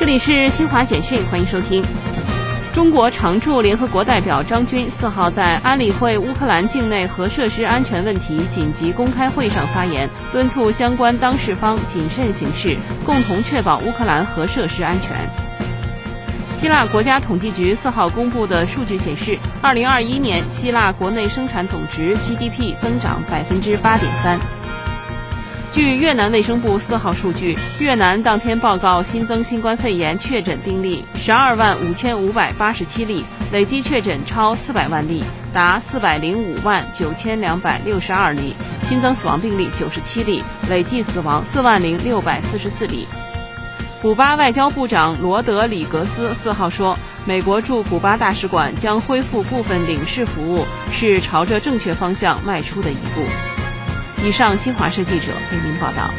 这里是新华简讯，欢迎收听。中国常驻联合国代表张军四号在安理会乌克兰境内核设施安全问题紧急公开会上发言，敦促相关当事方谨慎行事，共同确保乌克兰核设施安全。希腊国家统计局四号公布的数据显示，二零二一年希腊国内生产总值 GDP 增长百分之八点三。据越南卫生部四号数据，越南当天报告新增新冠肺炎确诊病例十二万五千五百八十七例，累计确诊超四百万例，达四百零五万九千两百六十二例，新增死亡病例九十七例，累计死亡四万零六百四十四例。古巴外交部长罗德里格斯四号说，美国驻古巴大使馆将恢复部分领事服务，是朝着正确方向迈出的一步。以上，新华社记者为您报道。